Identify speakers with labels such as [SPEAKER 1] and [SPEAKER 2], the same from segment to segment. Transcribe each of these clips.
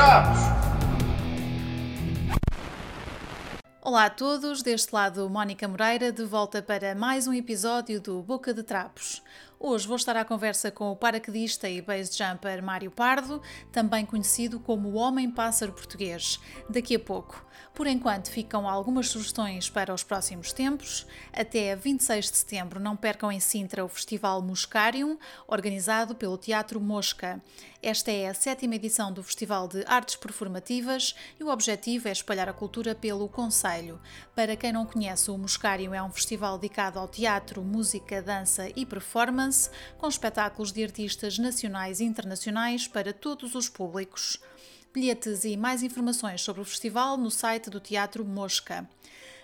[SPEAKER 1] Trapos!
[SPEAKER 2] Olá a todos, deste lado Mónica Moreira, de volta para mais um episódio do Boca de Trapos. Hoje vou estar à conversa com o paraquedista e base jumper Mário Pardo, também conhecido como o Homem-Pássaro Português. Daqui a pouco. Por enquanto, ficam algumas sugestões para os próximos tempos. Até 26 de setembro, não percam em Sintra o Festival Muscarium, organizado pelo Teatro Mosca. Esta é a sétima edição do Festival de Artes Performativas e o objetivo é espalhar a cultura pelo Conselho. Para quem não conhece, o Muscarium é um festival dedicado ao teatro, música, dança e performance com espetáculos de artistas nacionais e internacionais para todos os públicos. Bilhetes e mais informações sobre o festival no site do Teatro Mosca.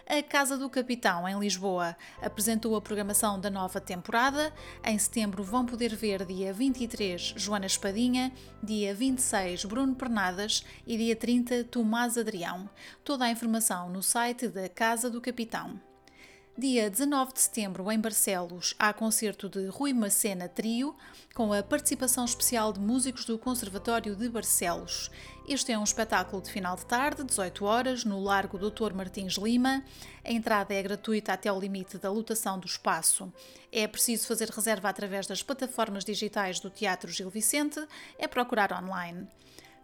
[SPEAKER 2] A Casa do Capitão, em Lisboa, apresentou a programação da nova temporada. Em setembro vão poder ver dia 23 Joana Espadinha, dia 26 Bruno Pernadas e dia 30 Tomás Adrião. Toda a informação no site da Casa do Capitão. Dia 19 de setembro, em Barcelos, há concerto de Rui Macena Trio, com a participação especial de músicos do Conservatório de Barcelos. Este é um espetáculo de final de tarde, 18 horas, no Largo Dr. Martins Lima. A entrada é gratuita até o limite da lotação do espaço. É preciso fazer reserva através das plataformas digitais do Teatro Gil Vicente, é procurar online.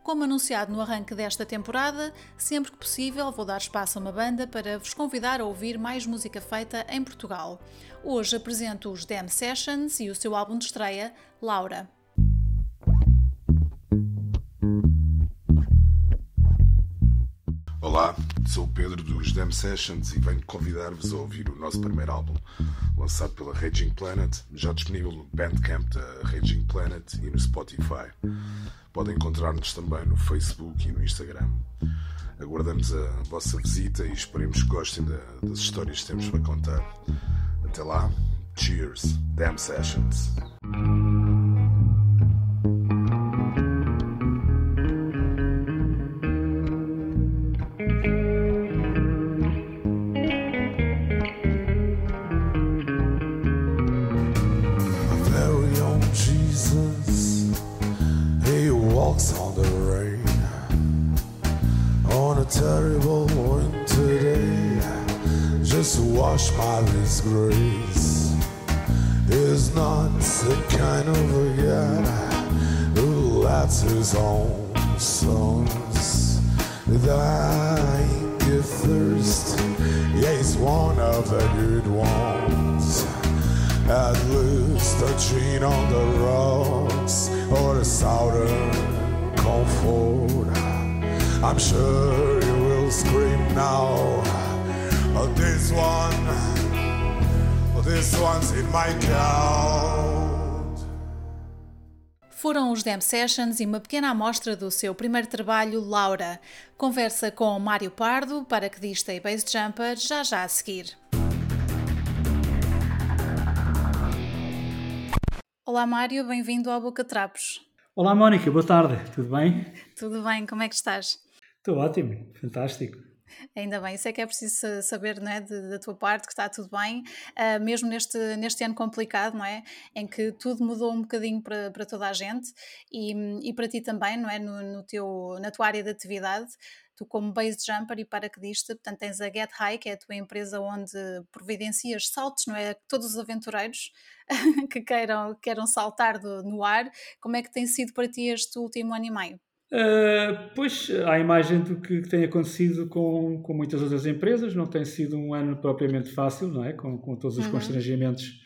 [SPEAKER 2] Como anunciado no arranque desta temporada, sempre que possível vou dar espaço a uma banda para vos convidar a ouvir mais música feita em Portugal. Hoje apresento os Damn Sessions e o seu álbum de estreia, Laura.
[SPEAKER 3] Olá, sou o Pedro dos Damn Sessions e venho convidar-vos a ouvir o nosso primeiro álbum, lançado pela Raging Planet, já disponível no Bandcamp da Raging Planet e no Spotify. Podem encontrar-nos também no Facebook e no Instagram. Aguardamos a vossa visita e esperemos que gostem das histórias que temos para contar. Até lá, cheers, Damn Sessions. Wash my disgrace is not the kind of a guy who lets his own sons dying of thirst. Yeah, he's one of the good ones. At least a gin on the rocks or a southern comfort. I'm sure scream now this one, this one's in my count.
[SPEAKER 2] Foram os Damn Sessions e uma pequena amostra do seu primeiro trabalho, Laura. Conversa com Mário Pardo, paraquedista e base jumper, já já a seguir. Olá Mário, bem-vindo ao Boca Trapos.
[SPEAKER 4] Olá Mónica, boa tarde, tudo bem?
[SPEAKER 2] Tudo bem, como é que estás?
[SPEAKER 4] Estou ótimo, fantástico.
[SPEAKER 2] Ainda bem, isso é que é preciso saber não é, da tua parte que está tudo bem, uh, mesmo neste, neste ano complicado, não é? Em que tudo mudou um bocadinho para, para toda a gente e, e para ti também, não é? No, no teu, na tua área de atividade, tu como base jumper e paraquedista, portanto tens a Get High, que é a tua empresa onde providencias saltos, não é? Todos os aventureiros que queiram, queiram saltar do, no ar, como é que tem sido para ti este último ano e meio?
[SPEAKER 4] Uh, pois, à imagem do que, tem acontecido com, com muitas outras empresas, não tem sido um ano propriamente fácil, não é? Com, com todos os uhum. constrangimentos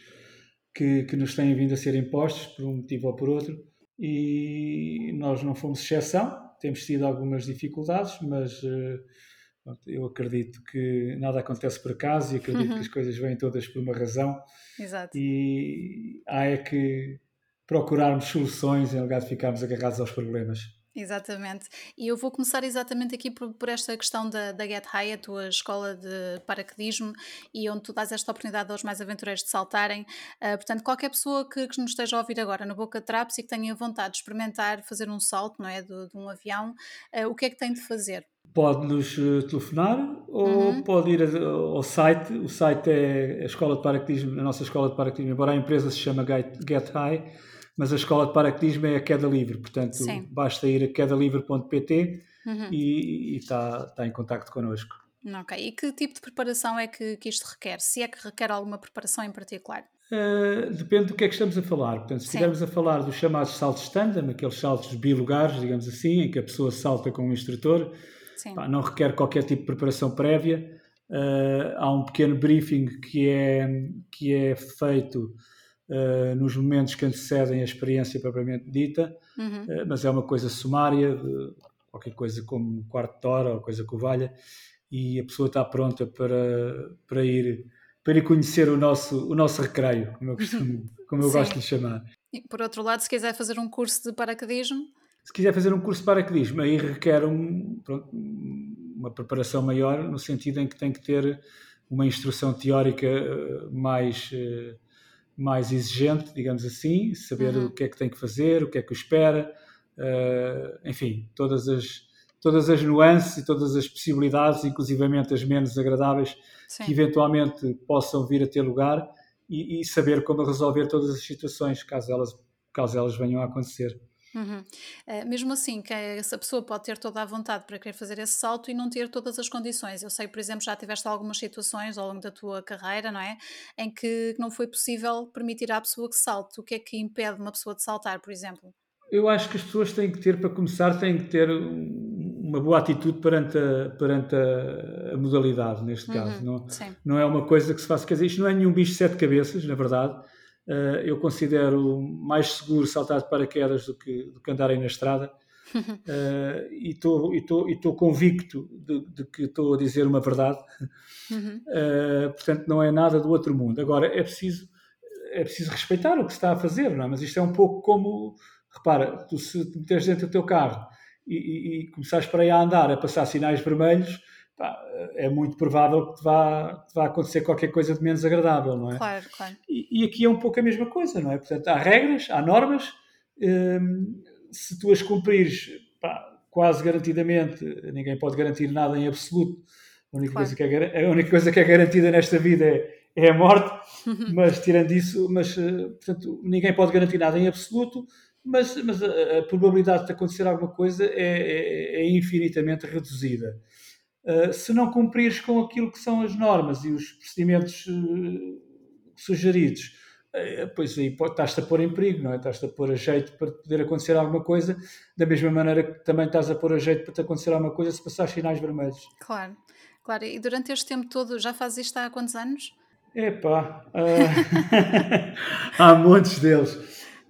[SPEAKER 4] que, que nos têm vindo a ser impostos, por um motivo ou por outro, e nós não fomos exceção, temos tido algumas dificuldades, mas uh, eu acredito que nada acontece por acaso e acredito uhum. que as coisas vêm todas por uma razão.
[SPEAKER 2] Exato.
[SPEAKER 4] E há é que procurarmos soluções em lugar de ficarmos agarrados aos problemas.
[SPEAKER 2] Exatamente. E eu vou começar exatamente aqui por, por, esta questão da, da Get High, a tua escola de paraquedismo, e onde tu dás esta oportunidade aos mais aventureiros de saltarem. Uh, portanto, qualquer pessoa que, que, nos esteja a ouvir agora no Boca Traps e que tenha vontade de experimentar fazer um salto, não é, de, de um avião, uh, o que é que tem de fazer?
[SPEAKER 4] Pode nos uh, telefonar ou uhum. pode ir ao site. O site é a escola de paraquedismo, a nossa escola de paraquedismo, embora a empresa se chama Get High mas a escola de paraquedismo é a queda livre, portanto
[SPEAKER 2] Sim.
[SPEAKER 4] basta ir a quedalivre.pt uhum. e está tá em contacto connosco.
[SPEAKER 2] Ok, e que tipo de preparação é que, que isto requer? Se é que requer alguma preparação em particular?
[SPEAKER 4] Uh, depende do que é que estamos a falar. Portanto, se estivermos a falar dos chamados saltos standard, aqueles saltos bilugares, digamos assim, em que a pessoa salta com o instrutor, pá, não requer qualquer tipo de preparação prévia. Uh, há um pequeno briefing que é, que é feito uh, nos momentos que antecedem a experiência propriamente dita, uhum. mas é uma coisa sumária, qualquer coisa como um quarto de hora ou coisa que o valha, e a pessoa está pronta para, para ir para ir conhecer o nosso, o nosso recreio, como eu, costumo, como eu gosto de lhe chamar.
[SPEAKER 2] E por outro lado, se quiser fazer um curso de paraquedismo?
[SPEAKER 4] Se quiser fazer um curso de paraquedismo, aí requer um, pronto, uma preparação maior, no sentido em que tem que ter uma instrução teórica eh, mais, mais exigente, digamos assim, saber uhum. o que é que tem que fazer, o que é que o espera, uh, enfim, todas as, todas as nuances e todas as possibilidades, inclusivamente as menos agradáveis, Sim. que eventualmente possam vir a ter lugar e, e, saber como resolver todas as situações, caso elas, caso elas venham a acontecer.
[SPEAKER 2] Uhum. Uh, mesmo assim, que essa pessoa pode ter toda a vontade para querer fazer esse salto e não ter todas as condições. Eu sei, por exemplo, já tiveste algumas situações ao longo da tua carreira, não é? Em que não foi possível permitir à pessoa que salte. O que é que impede uma pessoa de saltar, por exemplo?
[SPEAKER 4] Eu acho que as pessoas têm que ter, para começar, têm que ter uma boa atitude perante a, perante a, a modalidade, neste caso. Uhum, não, não é uma coisa que se faça. Quer dizer, isto não é nenhum bicho de sete cabeças, na verdade. Uh, eu considero mais seguro saltar de paraquedas do que, do que andarem na estrada. Uh, e estou convicto de, de, que estou a dizer uma verdade. Uhum. Uh, portanto, não é nada do outro mundo. Agora, é preciso, é preciso respeitar o que se está a fazer, não é? mas isto é um pouco como. Repara, tu se te meteres dentro do teu carro e, e, e começares para aí a andar, a passar sinais vermelhos, pá, é muito provável que te vá, te vá acontecer qualquer coisa de menos agradável, não é?
[SPEAKER 2] Claro, claro.
[SPEAKER 4] E, e aqui é um pouco a mesma coisa, não é? Portanto, há regras, há normas, hum, se tu as cumprires, pá, quase garantidamente, ninguém pode garantir nada em absoluto, a única, claro. coisa, que é, a única coisa que é garantida nesta vida é, é a morte, mas tirando isso, mas, eh, portanto, ninguém pode garantir nada em absoluto, mas, mas a, a, probabilidade de acontecer alguma coisa é, é, é infinitamente reduzida. Uh, se não cumprires com aquilo que são as normas e os procedimentos uh, sugeridos, uh, pois aí estás-te a pôr em perigo, não é? Estás-te a pôr a jeito para poder acontecer alguma coisa, da mesma maneira que também estás a pôr a jeito para te acontecer alguma coisa se passares sinais vermelhos.
[SPEAKER 2] Claro, claro. E durante este tempo todo, já fazes isto há quantos anos?
[SPEAKER 4] Epá, há montes deles.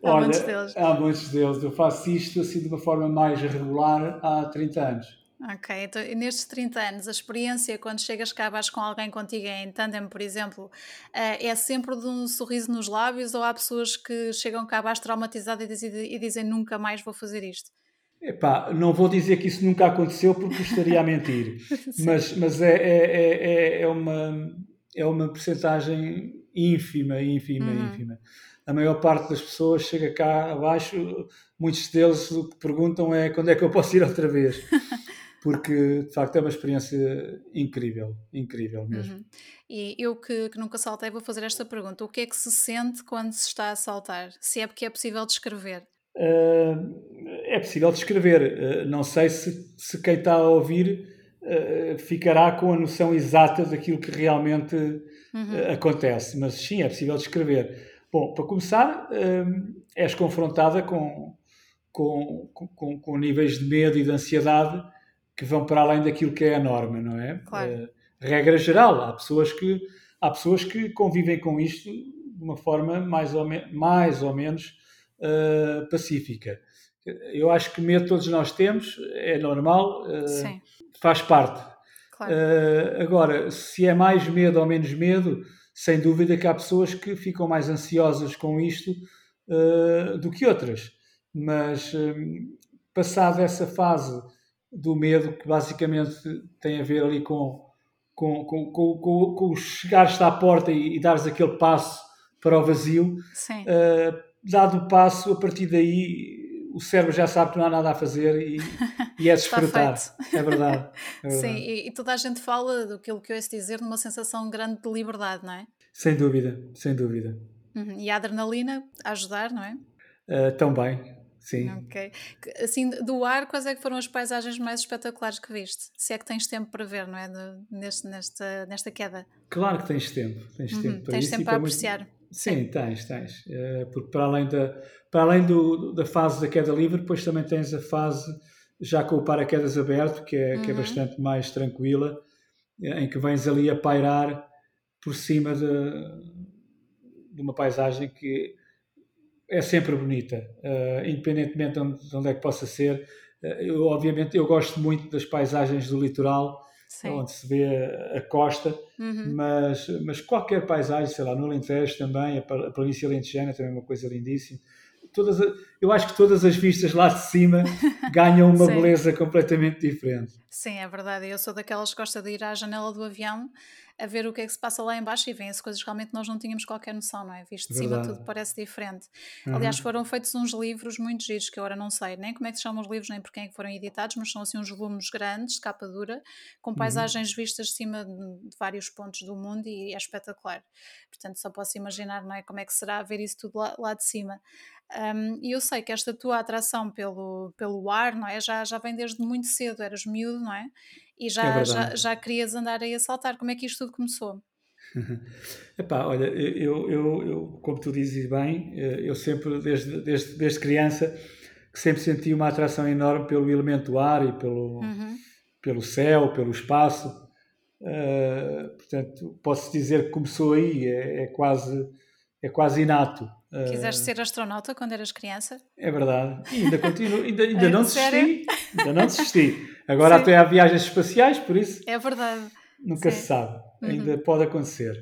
[SPEAKER 2] Há Olha, muitos deles.
[SPEAKER 4] Há muitos deles. Eu faço isto assim de uma forma mais regular há 30 anos.
[SPEAKER 2] Ok, então nestes 30 anos, a experiência quando chegas cá abaixo com alguém contigo em tandem, por exemplo, eh, é sempre de um sorriso nos lábios ou há pessoas que chegam cá abaixo traumatizadas e dizem nunca mais vou fazer isto?
[SPEAKER 4] Epá, não vou dizer que isso nunca aconteceu porque estaria a mentir, mas, mas é, é, é, é, uma, é uma percentagem ínfima, ínfima, uhum. ínfima a maior parte das pessoas chega cá abaixo, muitos deles o que perguntam é quando é que eu posso ir outra vez. Porque de facto é uma experiência incrível, incrível mesmo. Uhum.
[SPEAKER 2] E eu que, que, nunca saltei vou fazer esta pergunta: o que é que se sente quando se está a saltar? Se é porque é possível descrever?
[SPEAKER 4] Uh, é possível descrever. Uh, não sei se, se quem está a ouvir uh, ficará com a noção exata daquilo que realmente uhum. acontece, mas sim, é possível descrever. Bom, para começar, és confrontada com, com, com, com, níveis de medo e de ansiedade que vão para além daquilo que é a norma, não é?
[SPEAKER 2] Claro. Uh,
[SPEAKER 4] regra geral, há pessoas que há pessoas que convivem com isto de uma forma mais ou, me, mais ou menos uh, pacífica. Eu acho que medo todos nós temos, é normal, uh, faz parte.
[SPEAKER 2] Claro.
[SPEAKER 4] agora, se é mais medo ou menos medo, sem dúvida que há pessoas que ficam mais ansiosas com isto do que outras. Mas um, passada essa fase do medo, que basicamente tem a ver ali com, com, com, com, com chegares à porta e, e dares aquele passo para o vazio, uh, dado o passo, a partir daí o cérebro já sabe que não há nada a fazer e, e é desfrutar. é verdade. É verdade.
[SPEAKER 2] Sim, e, e, toda a gente fala do que eu ouço dizer de uma sensação grande de liberdade, não é?
[SPEAKER 4] Sem dúvida, sem dúvida.
[SPEAKER 2] Uhum. E a adrenalina a ajudar, não é?
[SPEAKER 4] Uh, também, sim.
[SPEAKER 2] Ok. Assim, do ar, quais é que foram as paisagens mais espetaculares que viste? Se é que tens tempo para ver, não é? neste, nesta, nesta queda.
[SPEAKER 4] Claro que tens tempo. Tens uhum. tempo para
[SPEAKER 2] tens tempo para apreciar. Muito...
[SPEAKER 4] Sim, sim, tens, tens. Uh, porque para além, da, para além do, da fase da queda livre, depois também tens a fase já com o paraquedas aberto, que é, uhum. que é uhum. bastante mais tranquila, em que vens ali a pairar por cima de, de uma paisagem que é sempre bonita, uh, independentemente de onde, de onde, é que possa ser. Uh, eu, obviamente, eu gosto muito das paisagens do litoral, Sim. onde se vê a, a costa, uhum. mas, mas qualquer paisagem, sei lá, no Alentejo também, a, a província alentejana também é uma coisa lindíssima todas, eu acho que todas as vistas lá de cima ganham uma beleza completamente diferente.
[SPEAKER 2] Sim, é verdade. Eu sou daquelas que gosta de ir à janela do avião a ver o que é que se passa lá embaixo e vêm-se coisas que realmente nós não tínhamos qualquer noção, não é? Visto de cima tudo parece diferente. Uhum. Aliás, foram feitos uns livros muito giros, que agora não sei nem como é que se chamam os livros, nem por quem é que foram editados, mas são assim uns volumes grandes, de capa dura, com uhum. paisagens uhum. vistas de cima de vários pontos do mundo e é espetacular. Portanto, só posso imaginar, não é? Como é que será ver isso tudo lá, lá de cima. Um, e eu sei que esta tua atração pelo, pelo ar, não é? Já, já vem desde muito cedo, eras miúdo, não é? E já, é já, já querias andar aí a saltar. Como é que isto tudo começou?
[SPEAKER 4] Epá, olha, eu, eu, eu, como tu dizes bem, eh, eu sempre, desde, desde, desde criança, sempre senti uma atração enorme pelo elemento ar e pelo, uhum. pelo céu, pelo espaço. Uh, portanto, posso dizer que começou aí, é, é, quase, é quase inato.
[SPEAKER 2] Quiseste ser astronauta quando eras criança?
[SPEAKER 4] É verdade. E ainda continuo, ainda, ainda não desisti. Ainda não desisti. Agora Sim. até há viagens espaciais, por isso.
[SPEAKER 2] É verdade.
[SPEAKER 4] Nunca Sim. se sabe. Uhum. Ainda pode acontecer.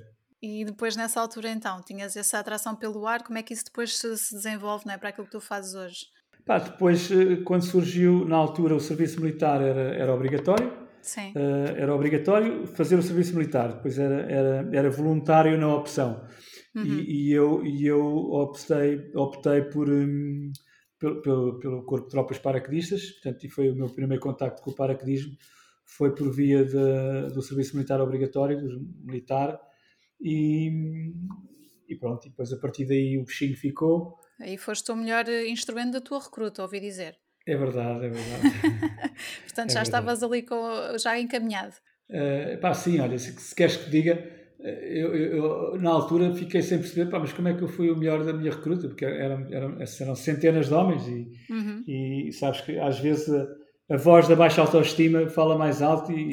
[SPEAKER 2] E depois nessa altura então, tinhas essa atração pelo ar, como é que isso depois se desenvolve não é, para aquilo que tu fazes hoje?
[SPEAKER 4] Pá, depois, eh, quando surgiu, na altura, o serviço militar era, era obrigatório.
[SPEAKER 2] Sim.
[SPEAKER 4] Uh, era obrigatório fazer o serviço militar, depois era, era, era voluntário na opção. Uhum. E, e, eu, e eu optei, optei por, um, pelo, pelo, pelo, Corpo de Tropas Paraquedistas, portanto, e foi o meu primeiro contacto com o paraquedismo, foi por via de, do serviço militar obrigatório, do militar, e, e pronto, e depois a partir daí o bichinho ficou.
[SPEAKER 2] Aí foste o melhor instrumento da tua recruta, ouvi dizer.
[SPEAKER 4] É verdade, é verdade.
[SPEAKER 2] Portanto, é já verdade. estavas ali com, já encaminhado.
[SPEAKER 4] Uh, pá, sim, olha, se, se queres que diga, eu, eu, eu, na altura fiquei sem perceber, pá, mas como é que eu fui o melhor da minha recruta? Porque eram, eram, eram centenas de homens e, uhum. e sabes que às vezes a, a, voz da baixa autoestima fala mais alto e,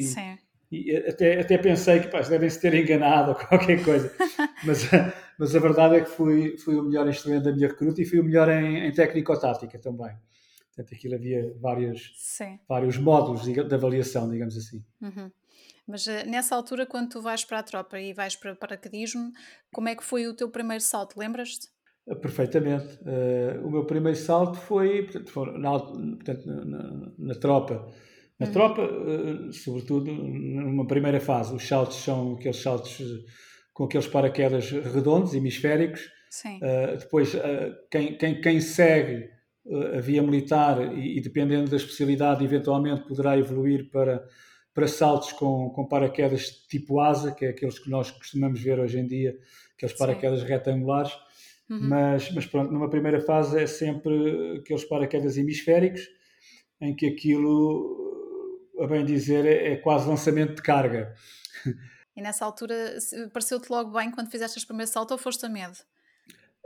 [SPEAKER 4] e até, até pensei que pá, devem-se ter enganado ou qualquer coisa. mas, mas a verdade é que fui, fui o melhor instrumento da minha recruta e fui o melhor em, em técnico-tática também. Portanto, aquilo havia vários, vários módulos de, de avaliação, digamos assim.
[SPEAKER 2] Uhum. Mas uh, nessa altura, quando tu vais para a tropa e vais para paraquedismo, como é que foi o teu primeiro salto? Lembras-te?
[SPEAKER 4] Uh, perfeitamente. Uh, o meu primeiro salto foi, portanto, na, portanto, na, na, tropa. Na uhum. tropa, sobretudo numa primeira fase, os saltos são aqueles saltos com aqueles paraquedas redondos, hemisféricos.
[SPEAKER 2] Sim.
[SPEAKER 4] depois, quem, quem, quem segue a via militar e, e, dependendo da especialidade, eventualmente poderá evoluir para para saltos com, com paraquedas tipo asa, que é aqueles que nós costumamos ver hoje em dia, aqueles paraquedas Sim. retangulares. Uhum. Mas, mas pronto, numa primeira fase é sempre aqueles paraquedas hemisféricos, em que aquilo, a bem dizer, é, é quase lançamento de carga.
[SPEAKER 2] E nessa altura pareceu-te logo bem quando fizeste este primeiro salto ou foste a medo?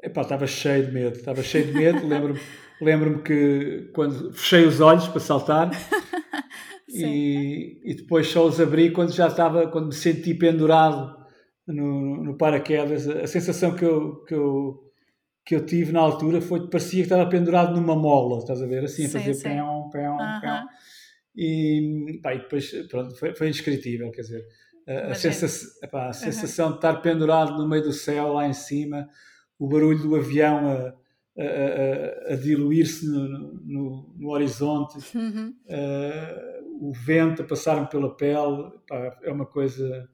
[SPEAKER 4] Epá, estava cheio de medo, estava cheio de medo. lembro-me lembro que quando fechei os olhos para saltar, e, e, depois só os abri quando já estava, quando me senti pendurado no, no paraquedas. A sensação que eu, que, eu, que eu tive na altura foi que parecia que estava pendurado numa mola, estás a ver? Assim, a fazer pão, pão, pão. E, pá, e depois, pronto, foi, foi indescritível, quer dizer, a, a, sensação, a sensação de estar pendurado no meio do céu, lá em cima, o barulho do avião a a, a, a diluir-se no, no, no, horizonte, uhum. uh, o vento a passar-me pela pele, pá, é uma coisa.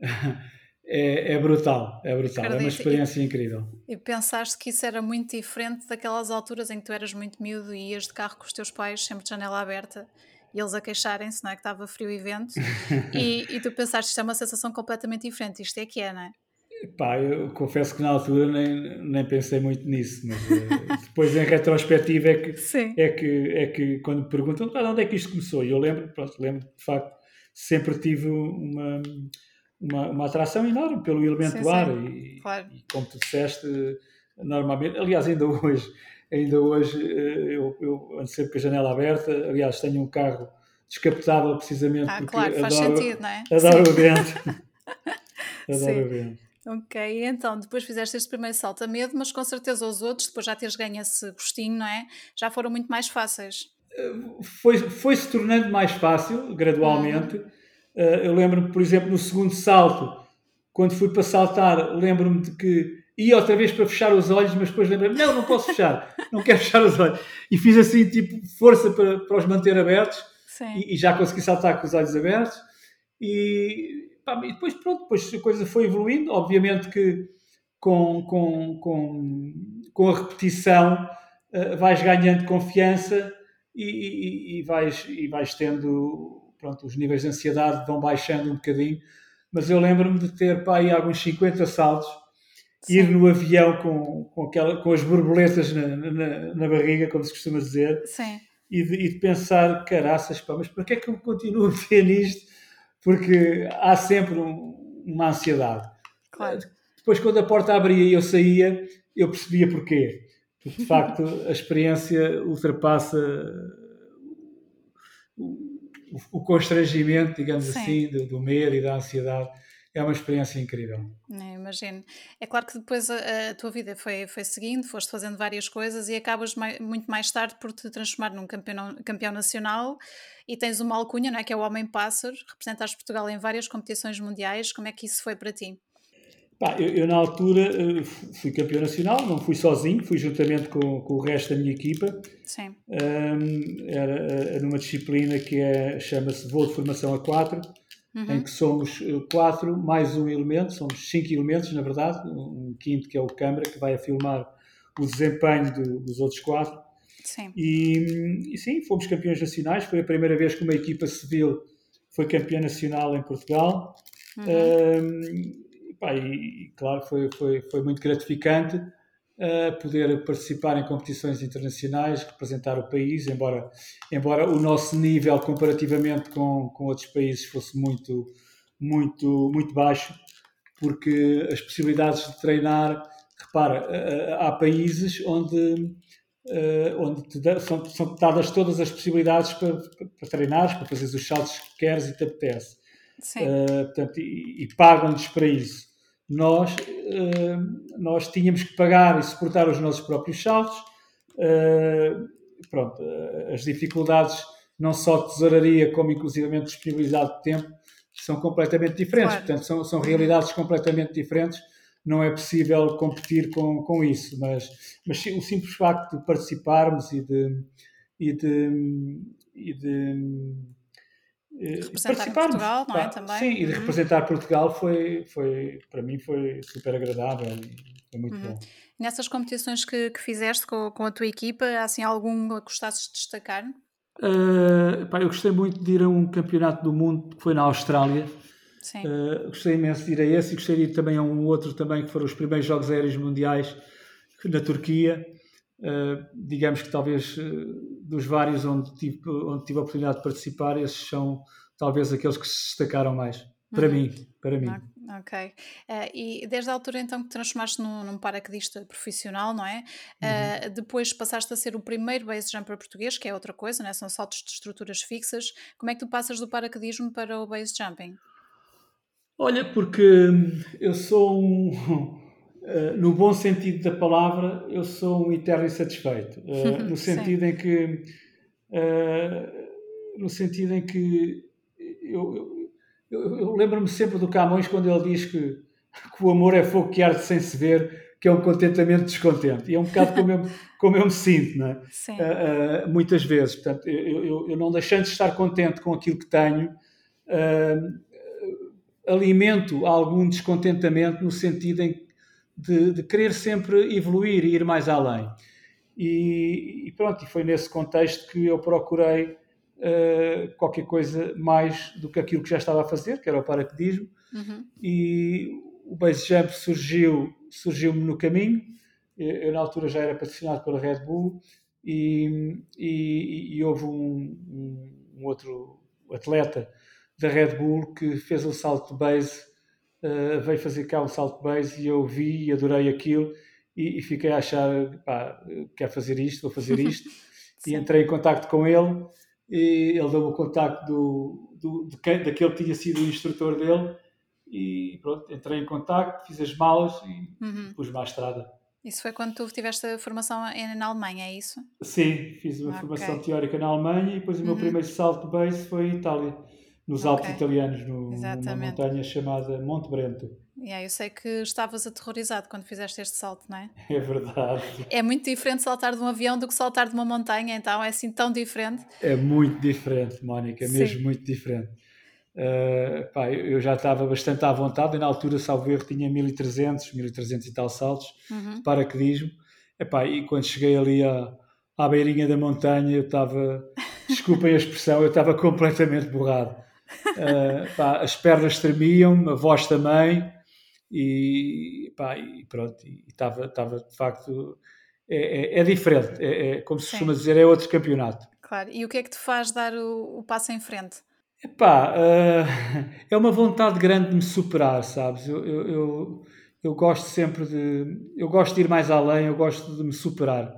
[SPEAKER 4] é, é, brutal, é brutal, Acredito. é uma experiência
[SPEAKER 2] e,
[SPEAKER 4] incrível.
[SPEAKER 2] E pensaste que isso era muito diferente daquelas alturas em que tu eras muito miúdo e ias de carro com os teus pais, sempre de janela aberta, e eles a queixarem-se, não é? Que estava frio e vento, e, e tu pensaste que isto é uma sensação completamente diferente, isto é que é, não é?
[SPEAKER 4] Pá, eu confesso que na altura nem, nem pensei muito nisso, mas uh, depois em retrospectiva é que, é que, é que quando me perguntam ah, onde é que isto começou, e eu lembro, pronto, lembro de facto, sempre tive uma, uma, uma atração enorme pelo elemento sim, ar sim. E, claro. e, como tu disseste, normalmente, aliás, ainda hoje, ainda hoje eh, eu, eu ando sempre com a janela aberta, aliás, tenho um carro descapotável precisamente
[SPEAKER 2] ah,
[SPEAKER 4] porque
[SPEAKER 2] claro, faz
[SPEAKER 4] adoro,
[SPEAKER 2] sentido, não é?
[SPEAKER 4] adoro o vento. adoro o vento.
[SPEAKER 2] Ok, então depois fizeste este primeiro salto a medo, mas com certeza os outros, depois já teres ganho esse gostinho, não é? Já foram muito mais fáceis.
[SPEAKER 4] Foi, foi se tornando mais fácil, gradualmente. Uhum. eu lembro-me, por exemplo, no segundo salto, quando fui para saltar, lembro-me de que ia outra vez para fechar os olhos, mas depois lembro-me, não, não posso fechar, não quero fechar os olhos. E fiz assim, tipo, força para, para os manter abertos e, e, já consegui saltar com os olhos abertos. E pá, e depois, pronto, depois a coisa foi evoluindo. Obviamente que com, com, com, com a repetição uh, vais ganhando confiança e, e, e, vais, e vais tendo, pronto, os níveis de ansiedade vão baixando um bocadinho. Mas eu lembro-me de ter pá, aí alguns 50 saltos, Sim. ir no avião com, com, aquela, com as borboletas na, na, na barriga, como se costuma dizer. E de, e de, pensar, caraças, pá, mas para que é que eu continuo a ver nisto? Porque há sempre um, uma ansiedade.
[SPEAKER 2] Claro.
[SPEAKER 4] Depois, quando a porta abria e eu saía, eu percebia porquê. Porque, de facto, a experiência ultrapassa o, o constrangimento, digamos Sim. assim, do, do medo e da ansiedade é uma experiência incrível.
[SPEAKER 2] É, imagino. É claro que depois a, a, tua vida foi, foi seguindo, foste fazendo várias coisas e acabas mai, muito mais tarde por te transformar num campeão, campeão nacional e tens uma alcunha, não é? que é o Homem Pássaro, representaste Portugal em várias competições mundiais. Como é que isso foi para ti?
[SPEAKER 4] Eu, eu, na altura eh, fui campeão nacional, não fui sozinho, fui juntamente com, com o resto da minha equipa.
[SPEAKER 2] Sim.
[SPEAKER 4] Um, era, era numa disciplina que é, chama-se voo de formação a 4 uhum. em que somos eh, quatro mais um elemento, somos cinco elementos, na verdade, um quinto que é o câmara, que vai a filmar o desempenho do, dos outros quatro.
[SPEAKER 2] Sim.
[SPEAKER 4] E, e, sim, fomos campeões nacionais, foi a primeira vez que uma equipa civil foi campeã nacional em Portugal. Uhum. Um, e, pá, e, e, claro, foi, foi, foi muito gratificante uh, poder participar em competições internacionais, representar o país, embora, embora o nosso nível comparativamente com, com outros países fosse muito, muito, muito baixo, porque as possibilidades de treinar, repara, há países onde onde são, são, dadas todas as possibilidades para, para, treinar, para fazer os saltos que queres e te apetece. Uh, portanto, e, e pagam-nos para isso nós, eh, nós tínhamos que pagar e suportar os nossos próprios saltos. Eh, pronto, eh, as dificuldades, não só de tesouraria, como inclusivamente disponibilidade de tempo, são completamente diferentes. Claro. Portanto, são, são realidades completamente diferentes. Não é possível competir com, com isso, mas, mas o simples facto de participarmos e de, e de, e de
[SPEAKER 2] representar Portugal, não é? Também.
[SPEAKER 4] Sim, e de uhum. representar Portugal foi, foi, para mim, foi super agradável e foi muito uhum. bom.
[SPEAKER 2] Nessas competições que, que fizeste com, com, a tua equipa, há assim algum que gostasses de destacar?
[SPEAKER 4] Uh, pá, eu gostei muito de ir a um campeonato do mundo que foi na Austrália.
[SPEAKER 2] Sim. Uh,
[SPEAKER 4] gostei imenso de ir a esse e gostei de ir também a um outro também que foram os primeiros Jogos Aéreos Mundiais na Turquia. Uh, digamos que talvez dos vários onde tive, onde tive a oportunidade de participar, esses são talvez aqueles que se destacaram mais. Para uhum. mim, para mim.
[SPEAKER 2] Ok. Uh, e desde a altura então que te transformaste num, num paraquedista profissional, não é? Uhum. depois passaste a ser o primeiro base jumper português, que é outra coisa, né? são saltos de estruturas fixas. Como é que tu passas do paraquedismo para o base jumping?
[SPEAKER 4] Olha, porque eu sou um Uh, no bom sentido da palavra, eu sou um eterno insatisfeito. Uh, no sentido em que. Uh, no sentido em que. Eu, eu, eu, eu lembro-me sempre do Camões quando ele diz que, que, o amor é fogo que arde sem se ver, que é um contentamento descontente. E é um bocado como eu, como eu me sinto, não é? muitas vezes. Portanto, eu, eu, não deixando de estar contente com aquilo que tenho alimento algum descontentamento no sentido em de, de querer sempre evoluir e ir mais além. E, e, pronto, e foi nesse contexto que eu procurei uh, qualquer coisa mais do que aquilo que já estava a fazer, que era o paraquedismo,
[SPEAKER 2] uhum.
[SPEAKER 4] e o base jump surgiu surgiu-me no caminho. Eu, na altura já era patrocinado pela Red Bull e, e, e houve um, um, um, outro atleta da Red Bull que fez um salto de base, uh, veio fazer cá um salto base e eu vi e adorei aquilo e, e fiquei a achar, pá, quero fazer isto, vou fazer isto. e entrei em contato com ele e ele deu-me o contacto do, do, de quem, daquele que tinha sido o instrutor dele e pronto, entrei em contacto, fiz as malas e uhum. pus-me à estrada.
[SPEAKER 2] Isso foi quando tu tiveste a formação na Alemanha, é isso?
[SPEAKER 4] Sim, fiz uma okay. formação teórica na Alemanha e depois o meu uhum. primeiro salto de base foi em Itália, nos Alpes okay. italianos, no, numa montanha chamada Monte Brento.
[SPEAKER 2] Yeah, eu sei que estavas aterrorizado quando fizeste este salto, não é?
[SPEAKER 4] É verdade.
[SPEAKER 2] É muito diferente saltar de um avião do que saltar de uma montanha, então é assim tão diferente.
[SPEAKER 4] É muito diferente, Mónica, é mesmo muito diferente. Uh, pá, eu já estava bastante à vontade, e na altura, salvo erro, tinha 1300, 1300 e tal saltos uhum. de paraquedismo. Epá, e quando cheguei ali à, à beirinha da montanha, eu estava, desculpem a expressão, eu estava completamente borrado. Uh, pá, as pernas tremiam, a voz também, e, pá, e pronto, estava, de facto. É, é, é diferente, é, é, como se costuma dizer, é outro campeonato.
[SPEAKER 2] Claro, e o que é que te faz dar o, o passo em frente?
[SPEAKER 4] Epá, uh, é uma vontade grande de me superar, sabes? Eu, eu, eu, eu, gosto sempre de. Eu gosto de ir mais além, eu gosto de me superar.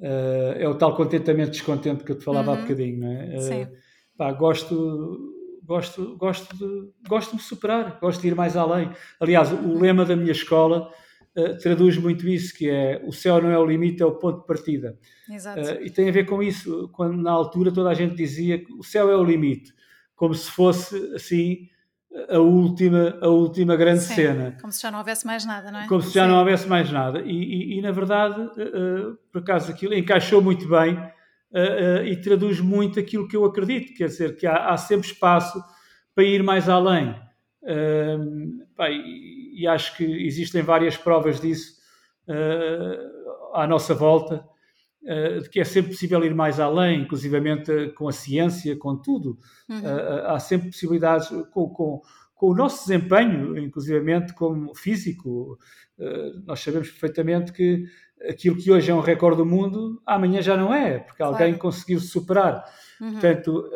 [SPEAKER 4] Uh, é o tal contentamento descontente que eu te falava uhum. há bocadinho, não é? Uh, Sim. Pá, gosto, gosto, gosto, de, gosto de me superar, gosto de ir mais além. Aliás, o lema da minha escola uh, traduz muito isso, que é o céu não é o limite, é o ponto de partida.
[SPEAKER 2] Exato.
[SPEAKER 4] e tem a ver com isso, quando na altura toda a gente dizia que o céu é o limite como se fosse assim a última, a última grande Sim, cena.
[SPEAKER 2] Como se já não houvesse mais nada, não é?
[SPEAKER 4] Como se já Sim. não houvesse mais nada. E, e, e na verdade, uh, por acaso, aquilo encaixou muito bem uh, e traduz muito aquilo que eu acredito, quer dizer, que há, há sempre espaço para ir mais além. Pá, e, acho que existem várias provas disso à nossa volta. De que é sempre possível ir mais além, inclusivamente com a ciência, com tudo. Uhum. Uh, há sempre possibilidades com, com, com, o nosso desempenho, inclusivamente como físico. Nós sabemos perfeitamente que aquilo que hoje é um recorde do mundo, amanhã já não é, porque claro. alguém conseguiu superar. Uhum. Portanto,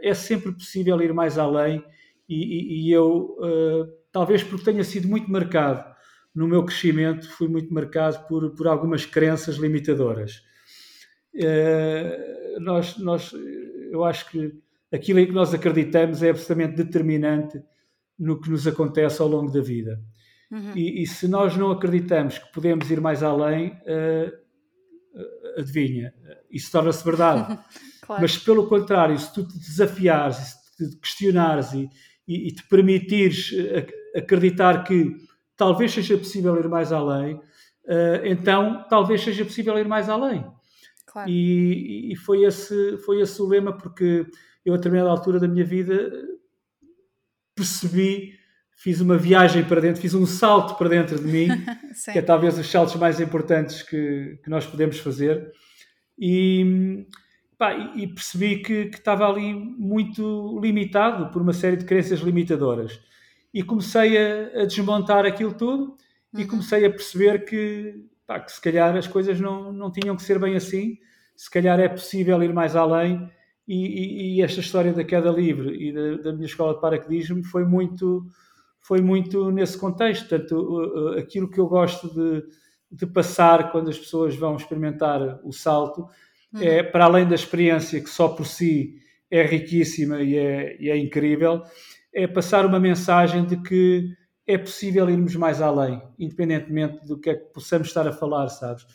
[SPEAKER 4] é sempre possível ir mais além e, e, e eu, talvez porque tenha sido muito marcado no meu crescimento, fui muito marcado por, por algumas crenças limitadoras. Eh, nós, nós, eu acho que aquilo em que nós acreditamos é absolutamente determinante no que nos acontece ao longo da vida. Uhum. E, e, se nós não acreditamos que podemos ir mais além, uh, adivinha, isso torna-se verdade. claro. Mas pelo contrário, se tu te desafiares, se te questionares e, e, e te permitires acreditar que talvez seja possível ir mais além, uh, então talvez seja possível ir mais além. Claro. E, e, foi, esse, foi esse o lema, porque eu, a determinada altura da minha vida, percebi, fiz uma viagem para dentro, fiz um salto para dentro de mim, que é talvez os saltos mais importantes que, que nós podemos fazer, e, pá, e percebi que, que estava ali muito limitado por uma série de crenças limitadoras. E comecei a, a desmontar aquilo tudo uhum. e comecei a perceber que pá, que se calhar as coisas não, não tinham que ser bem assim, se calhar é possível ir mais além. E, e, e esta história da queda livre e da, da, minha escola de paraquedismo foi muito, foi muito nesse contexto. Portanto, aquilo que eu gosto de, de passar quando as pessoas vão experimentar o salto uhum. é, para além da experiência que só por si é riquíssima e é, e é incrível, é passar uma mensagem de que é possível irmos mais além, independentemente do que é que possamos estar a falar, sabes?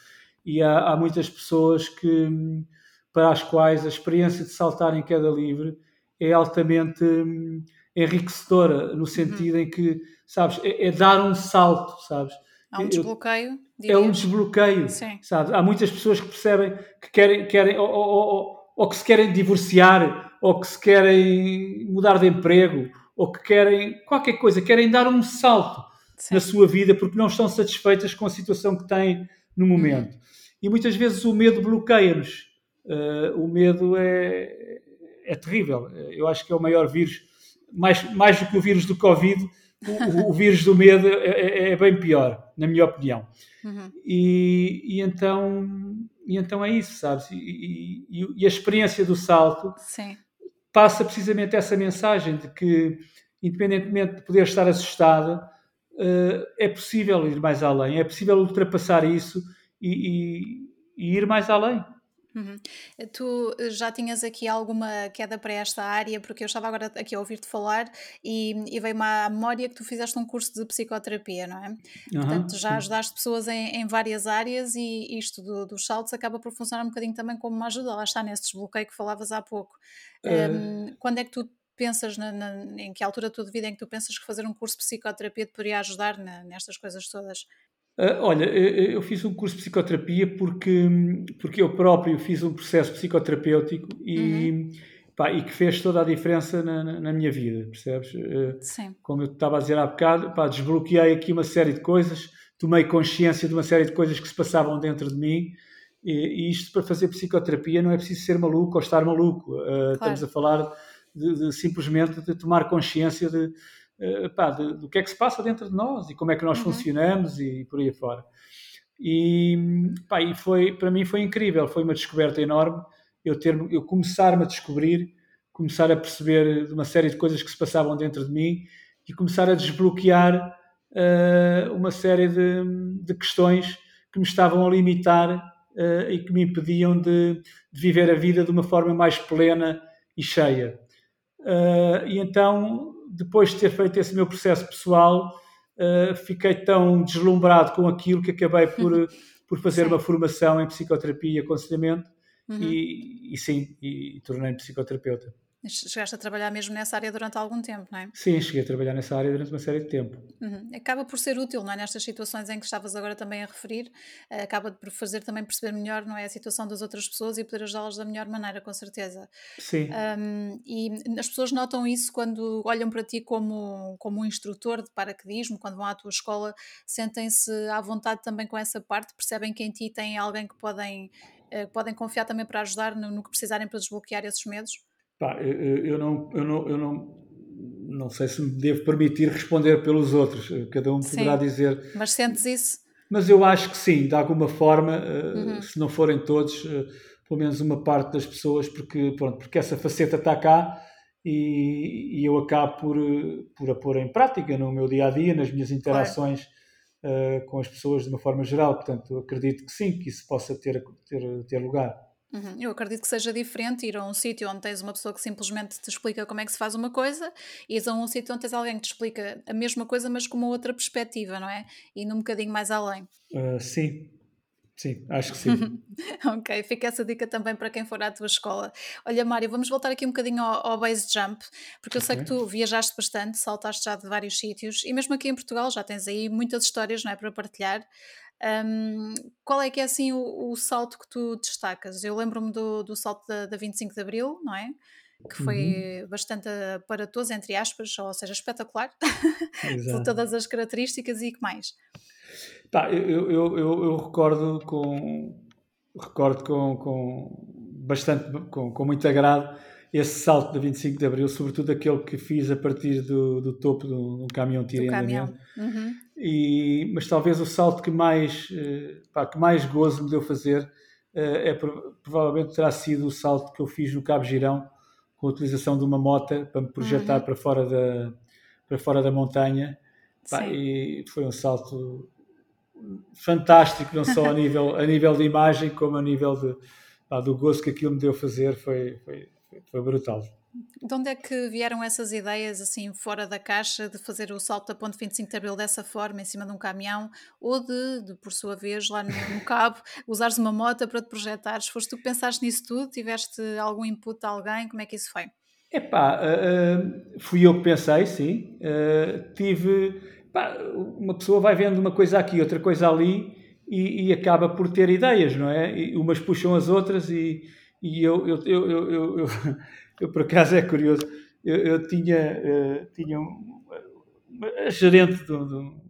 [SPEAKER 4] E há, há muitas pessoas que, para as quais a experiência de saltar em queda livre é altamente hum, enriquecedora, no sentido uhum. em que, sabes, é, é, dar um salto, sabes?
[SPEAKER 2] Há um desbloqueio.
[SPEAKER 4] É um desbloqueio, Sim. sabes? Há muitas pessoas que percebem que querem, querem ou, ou, ou, ou que se querem divorciar, ou que se querem mudar de emprego, ou que querem qualquer coisa, querem dar um salto Sim. na sua vida porque não estão satisfeitas com a situação que têm no momento. Uhum. E muitas vezes o medo bloqueia-nos. Uh, o medo é, é terrível. Eu acho que é o maior vírus, mais, mais do que o vírus do Covid, o, o, vírus do medo é, é, é, bem pior, na minha opinião. Uhum. E, e, então, e então é isso, sabes? E, e, e a experiência do salto
[SPEAKER 2] Sim.
[SPEAKER 4] passa precisamente essa mensagem de que, independentemente de poder estar assustado, uh, é possível ir mais além, é possível ultrapassar isso e, e ir mais além.
[SPEAKER 2] Uhum. Tu eh, já tinhas aqui alguma queda para esta área, porque eu estava agora aqui a ouvir-te falar e, e veio-me à memória que tu fizeste um curso de psicoterapia, não é? Uhum, Portanto, já sim. ajudaste pessoas em, em, várias áreas e isto do, dos saltos acaba por funcionar um bocadinho também como uma ajuda. Lá está nesse desbloqueio que falavas há pouco. Uh... Um, quando é que tu pensas, na, na, em que altura da tua vida em que tu pensas que fazer um curso de psicoterapia te poderia ajudar na, nestas coisas todas?
[SPEAKER 4] Uh, olha, eu fiz um curso de psicoterapia porque, porque eu próprio fiz um processo psicoterapêutico e, uhum. pá, e que fez toda a diferença na, na minha vida, percebes? Uh,
[SPEAKER 2] Sim.
[SPEAKER 4] Como eu estava a dizer há bocado, pá, desbloqueei aqui uma série de coisas, tomei consciência de uma série de coisas que se passavam dentro de mim e, e isto para fazer psicoterapia não é preciso ser maluco ou estar maluco. Uh, claro. Estamos a falar de, de, simplesmente de tomar consciência de pá, de, do que é que se passa dentro de nós e como é que nós uhum. funcionamos e por aí fora. E, pá, e foi, para mim foi incrível, foi uma descoberta enorme eu, ter, eu começar-me a descobrir, começar a perceber uma série de coisas que se passavam dentro de mim e começar a desbloquear uh, uma série de, de, questões que me estavam a limitar uh, e que me impediam de, de, viver a vida de uma forma mais plena e cheia. Uh, e então depois de ter feito esse meu processo pessoal, uh, fiquei tão deslumbrado com aquilo que acabei por, por fazer uma formação em psicoterapia e aconselhamento uhum. e, e, sim, e, e tornei-me psicoterapeuta.
[SPEAKER 2] Chegaste a trabalhar mesmo nessa área durante algum tempo, não é?
[SPEAKER 4] Sim, cheguei a trabalhar nessa área durante uma série de tempo.
[SPEAKER 2] Uhum. Acaba por ser útil, não é? Nestas situações em que estavas agora também a referir, eh, acaba por fazer também perceber melhor, não é? A situação das outras pessoas e poder ajudá-las da melhor maneira, com certeza.
[SPEAKER 4] Sim.
[SPEAKER 2] Um, e as pessoas notam isso quando olham para ti como, como um instrutor de paraquedismo, quando vão à tua escola, sentem-se à vontade também com essa parte, percebem que em ti tem alguém que podem, uh, podem confiar também para ajudar no, no que precisarem para desbloquear esses medos?
[SPEAKER 4] Pá, eu, eu, não, eu, não, eu não, não sei se me devo permitir responder pelos outros, cada um poderá sim, dizer.
[SPEAKER 2] Mas sentes isso?
[SPEAKER 4] Mas eu acho que sim, de alguma forma, eh, uhum. se não forem todos, eh, pelo menos uma parte das pessoas, porque, pronto, porque essa faceta está cá e, e eu acabo por, por a pôr em prática no meu dia a dia, nas minhas interações claro. uh, com as pessoas de uma forma geral. Portanto, acredito que sim, que isso possa ter, ter, ter lugar.
[SPEAKER 2] Uhum. Eu acredito que seja diferente ir a um sítio onde tens uma pessoa que simplesmente te explica como é que se faz uma coisa e ir a um sítio onde tens alguém que te explica a mesma coisa, mas com uma outra perspectiva, não é? E num bocadinho mais além.
[SPEAKER 4] Uh, sim, Sim, acho que sim.
[SPEAKER 2] ok, fica essa dica também para quem for à tua escola. Olha, Mário, vamos voltar aqui um bocadinho ao, ao base jump, porque eu sei que tu viajaste bastante, saltaste já de vários sítios e mesmo aqui em Portugal já tens aí muitas histórias, não é, para partilhar. Um, qual é que é assim o, o, salto que tu destacas? Eu lembro-me do, do salto da, da 25 de Abril, não é? Que foi uhum. bastante aparatoso, entre aspas, ou seja, espetacular, por todas as características e que mais?
[SPEAKER 4] Tá, eu, eu, eu, eu recordo com recordo com, com bastante com, com muito agrado esse salto da 25 de Abril, sobretudo aquele que fiz a partir do, do topo de um caminhão tiro
[SPEAKER 2] andamento. Uhum.
[SPEAKER 4] E, mas talvez o salto que mais, eh, pá, que mais gozo me deu fazer eh, é provavelmente terá sido o salto que eu fiz no Cabo Girão com a utilização de uma moto para me projetar uhum. para fora da para fora da montanha pá, e foi um salto fantástico não só a nível a nível de imagem como a nível de, pá, do gozo que aquilo me deu fazer foi, foi foi brutal.
[SPEAKER 2] De onde é que vieram essas ideias, assim, fora da caixa, de fazer o salto da ponte 25 de Abril dessa forma, em cima de um caminhão, ou de, de por sua vez, lá no, no cabo, usares uma moto para te projetares? Foste tu que pensaste nisso tudo? Tiveste algum input de alguém? Como é que isso foi?
[SPEAKER 4] Epá, uh, fui eu que pensei, sim. Uh, tive... Pá, uma pessoa vai vendo uma coisa aqui, outra coisa ali, e, e acaba por ter ideias, não é? E umas puxam as outras e e eu, eu, eu, eu, eu, por acaso é curioso, eu, eu tinha, uh, tinha uma, uma gerente de, de,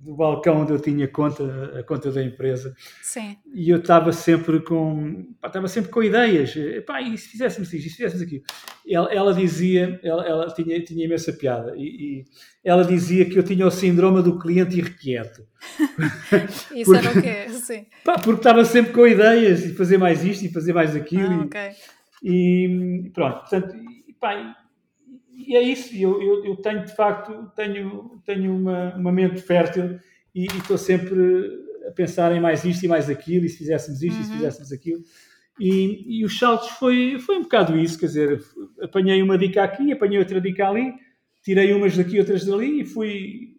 [SPEAKER 4] do balcão onde eu tinha conta, a conta da empresa.
[SPEAKER 2] Sim.
[SPEAKER 4] E eu estava sempre com, pá, estava sempre com ideias. Pá, e se fizéssemos isto, e se fizéssemos aquilo? Ela, ela dizia, ela, ela, tinha, tinha imensa piada, e, e, ela dizia que eu tinha o síndrome do cliente irrequieto.
[SPEAKER 2] Isso porque, era o quê? Sim.
[SPEAKER 4] Pá, porque estava sempre com ideias, e fazer mais isto, e fazer mais aquilo.
[SPEAKER 2] Ah.
[SPEAKER 4] E, e pronto, portanto, e, pá, e é isso, eu, eu, eu, tenho de facto tenho, tenho uma, uma mente fértil e estou sempre a pensar em mais isto e mais aquilo, e se fizéssemos isto uhum. e se uhum. fizéssemos aquilo. E, e os saltos foi, foi um bocado isso, quer dizer, apanhei uma dica aqui, apanhei outra dica ali, tirei umas daqui, outras dali e fui,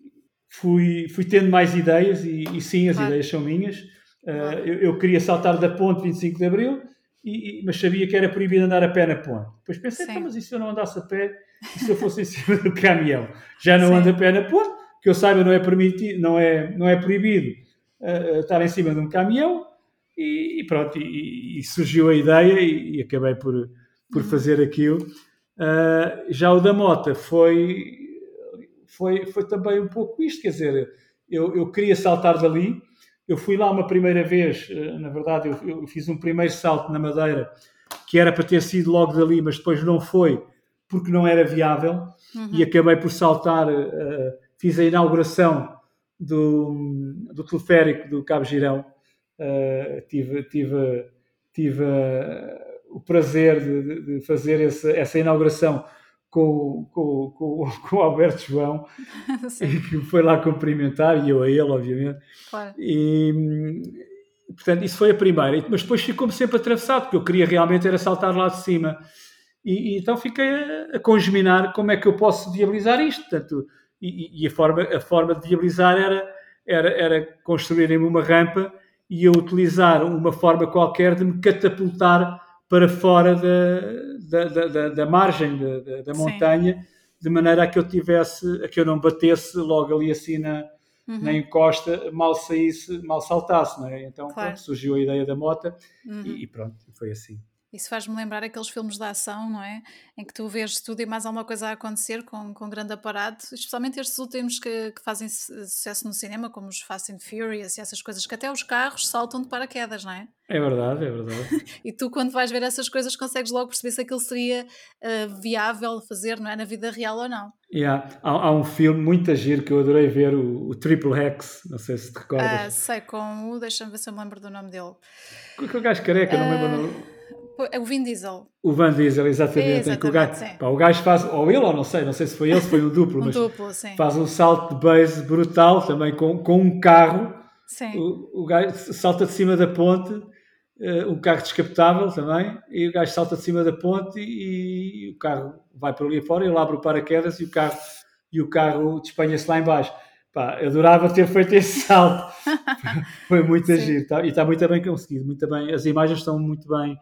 [SPEAKER 4] fui, fui tendo mais ideias e, e sim, as claro. ideias são minhas. Uh, eu, eu, queria saltar da ponte 25 de Abril, e, e, mas sabia que era proibido andar a pé na ponte. Depois pensei, então, mas e se eu não andasse a pé e se eu fosse em cima do caminhão? Já não Sim. ando a pé na ponte, que eu saiba não é permitido, não é, não é proibido uh, estar em cima de um caminhão e, e pronto, e, e, surgiu a ideia e, acabei por, por uhum. fazer aquilo. Uh, já o da Mota foi, foi, foi também um pouco isto, quer dizer, eu, eu queria saltar dali, eu fui lá uma primeira vez, na verdade, eu, eu, fiz um primeiro salto na Madeira, que era para ter sido logo dali, mas depois não foi, porque não era viável, uhum. e acabei por saltar, uh, fiz a inauguração do, do teleférico do Cabo Girão, uh, tive, tive, tive uh, o prazer de, de fazer essa, essa inauguração com, com, com, com o Alberto João, que foi lá cumprimentar, e eu a ele, obviamente.
[SPEAKER 2] Claro.
[SPEAKER 4] E, portanto, isso foi a primeira. Mas depois ficou-me sempre atravessado, porque eu queria realmente era saltar lá de cima. E, e então fiquei a, a congeminar como é que eu posso viabilizar isto. Portanto, e, e, a, forma, a forma de viabilizar era, era, era construírem uma rampa e eu utilizar uma forma qualquer de me catapultar para fora da, da, da, da margem da, da montanha, Sim. de maneira a que eu tivesse, a que eu não batesse logo ali assim na, uhum. na encosta, mal saísse, mal saltasse, não é? Então claro. pronto, surgiu a ideia da moto uhum. e, e pronto, foi assim.
[SPEAKER 2] Isso faz-me lembrar aqueles filmes de ação, não é? Em que tu vês tudo e mais alguma coisa a acontecer com, com grande aparato, especialmente estes últimos que, que fazem sucesso no cinema, como os Fast and Furious e essas coisas, que até os carros saltam de paraquedas, não é?
[SPEAKER 4] É verdade, é verdade.
[SPEAKER 2] e tu, quando vais ver essas coisas, consegues logo perceber se aquilo seria uh, viável fazer, não é? Na vida real ou não.
[SPEAKER 4] Yeah. Há, há, um filme muito agir que eu adorei ver, o, o Triple X, não sei se te recordas.
[SPEAKER 2] Uh, sei, com o. Deixa-me ver se eu me lembro do nome dele.
[SPEAKER 4] Com aquele gajo careca, uh, não me lembro o.
[SPEAKER 2] É o Vin Diesel.
[SPEAKER 4] O Van Diesel, exatamente. exatamente o, gajo, pá, o gajo faz, ou ele, ou não sei, não sei se foi ele, se foi um duplo,
[SPEAKER 2] um
[SPEAKER 4] mas
[SPEAKER 2] duplo, sim.
[SPEAKER 4] faz um salto de base brutal também com, com um carro.
[SPEAKER 2] Sim.
[SPEAKER 4] O, o gajo salta de cima da ponte, uh, um carro descapotável também, e o gajo salta de cima da ponte e, e o carro vai para ali fora, ele abre o paraquedas e o carro, e o carro despenha-se lá embaixo. Pá, adorava ter feito esse salto. Foi muito agir. Tá, e está muito bem conseguido, muito bem. As imagens estão muito bem